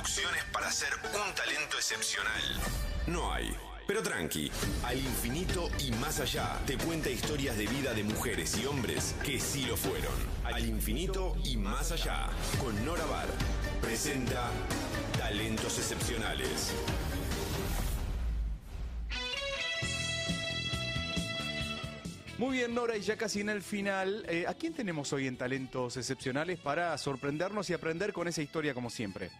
instrucciones para ser un talento excepcional. No hay. Pero tranqui, al infinito y más allá te cuenta historias de vida de mujeres y hombres que sí lo fueron. Al infinito y más allá, con Nora Bar, presenta Talentos Excepcionales. Muy bien, Nora, y ya casi en el final, eh, ¿a quién tenemos hoy en Talentos Excepcionales para sorprendernos y aprender con esa historia como siempre?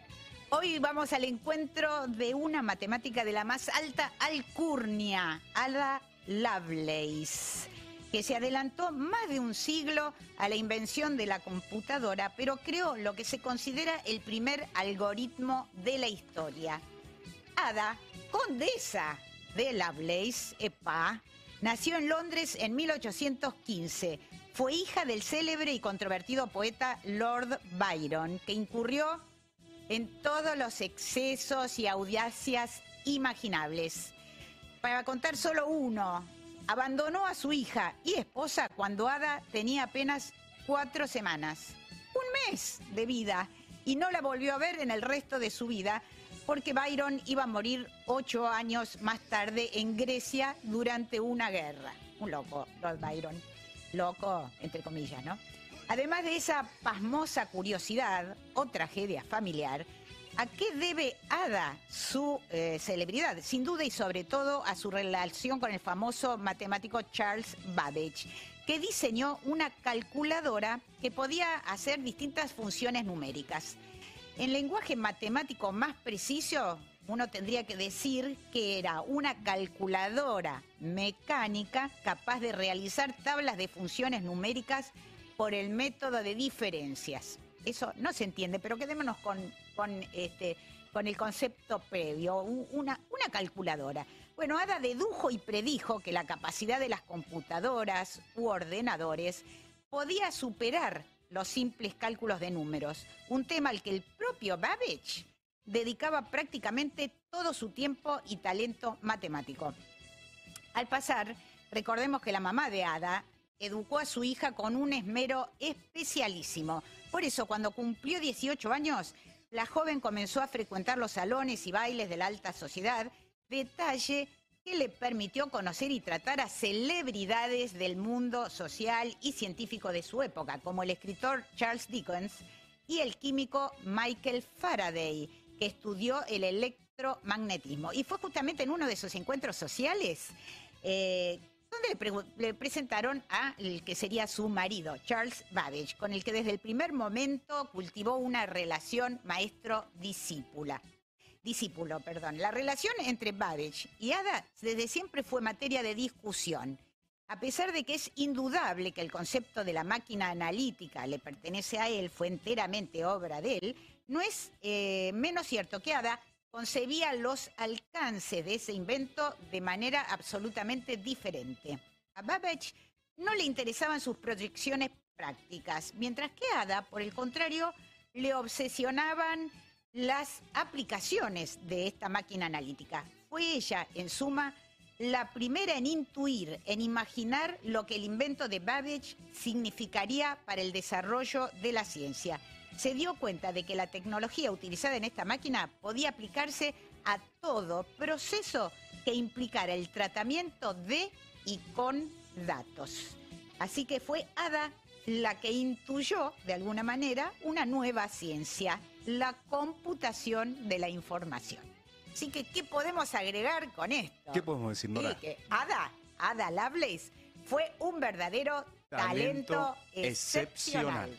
Hoy vamos al encuentro de una matemática de la más alta alcurnia, Ada Lovelace, que se adelantó más de un siglo a la invención de la computadora, pero creó lo que se considera el primer algoritmo de la historia. Ada, condesa de Lovelace, EPA, Nació en Londres en 1815. Fue hija del célebre y controvertido poeta Lord Byron, que incurrió en todos los excesos y audacias imaginables. Para contar solo uno, abandonó a su hija y esposa cuando Ada tenía apenas cuatro semanas, un mes de vida, y no la volvió a ver en el resto de su vida porque Byron iba a morir ocho años más tarde en Grecia durante una guerra. Un loco, Lord Byron. Loco, entre comillas, ¿no? Además de esa pasmosa curiosidad o tragedia familiar, ¿a qué debe Ada su eh, celebridad? Sin duda y sobre todo a su relación con el famoso matemático Charles Babbage, que diseñó una calculadora que podía hacer distintas funciones numéricas. En lenguaje matemático más preciso, uno tendría que decir que era una calculadora mecánica capaz de realizar tablas de funciones numéricas por el método de diferencias. Eso no se entiende, pero quedémonos con, con, este, con el concepto previo, una, una calculadora. Bueno, Ada dedujo y predijo que la capacidad de las computadoras u ordenadores podía superar los simples cálculos de números, un tema al que el propio Babbage dedicaba prácticamente todo su tiempo y talento matemático. Al pasar, recordemos que la mamá de Ada educó a su hija con un esmero especialísimo. Por eso, cuando cumplió 18 años, la joven comenzó a frecuentar los salones y bailes de la alta sociedad, detalle que le permitió conocer y tratar a celebridades del mundo social y científico de su época, como el escritor Charles Dickens y el químico Michael Faraday, que estudió el electromagnetismo. Y fue justamente en uno de esos encuentros sociales eh, le, presentaron a el que sería su marido, Charles Babbage, con el que desde el primer momento cultivó una relación maestro-discípula discípulo, perdón. La relación entre Babbage y Ada desde siempre fue materia de discusión. A pesar de que es indudable que el concepto de la máquina analítica le pertenece a él, fue enteramente obra de él, no es eh, menos cierto que Ada concebía los alcances de ese invento de manera absolutamente diferente. A Babbage no le interesaban sus proyecciones prácticas, mientras que Ada, por el contrario, le obsesionaban las aplicaciones de esta máquina analítica. Fue ella, en suma, la primera en intuir, en imaginar lo que el invento de Babbage significaría para el desarrollo de la ciencia. Se dio cuenta de que la tecnología utilizada en esta máquina podía aplicarse a todo proceso que implicara el tratamiento de y con datos. Así que fue Ada la que intuyó, de alguna manera, una nueva ciencia, la computación de la información. Así que, ¿qué podemos agregar con esto? ¿Qué podemos decir, Nora? que Ada, Ada Lovelace, fue un verdadero talento, excepcional.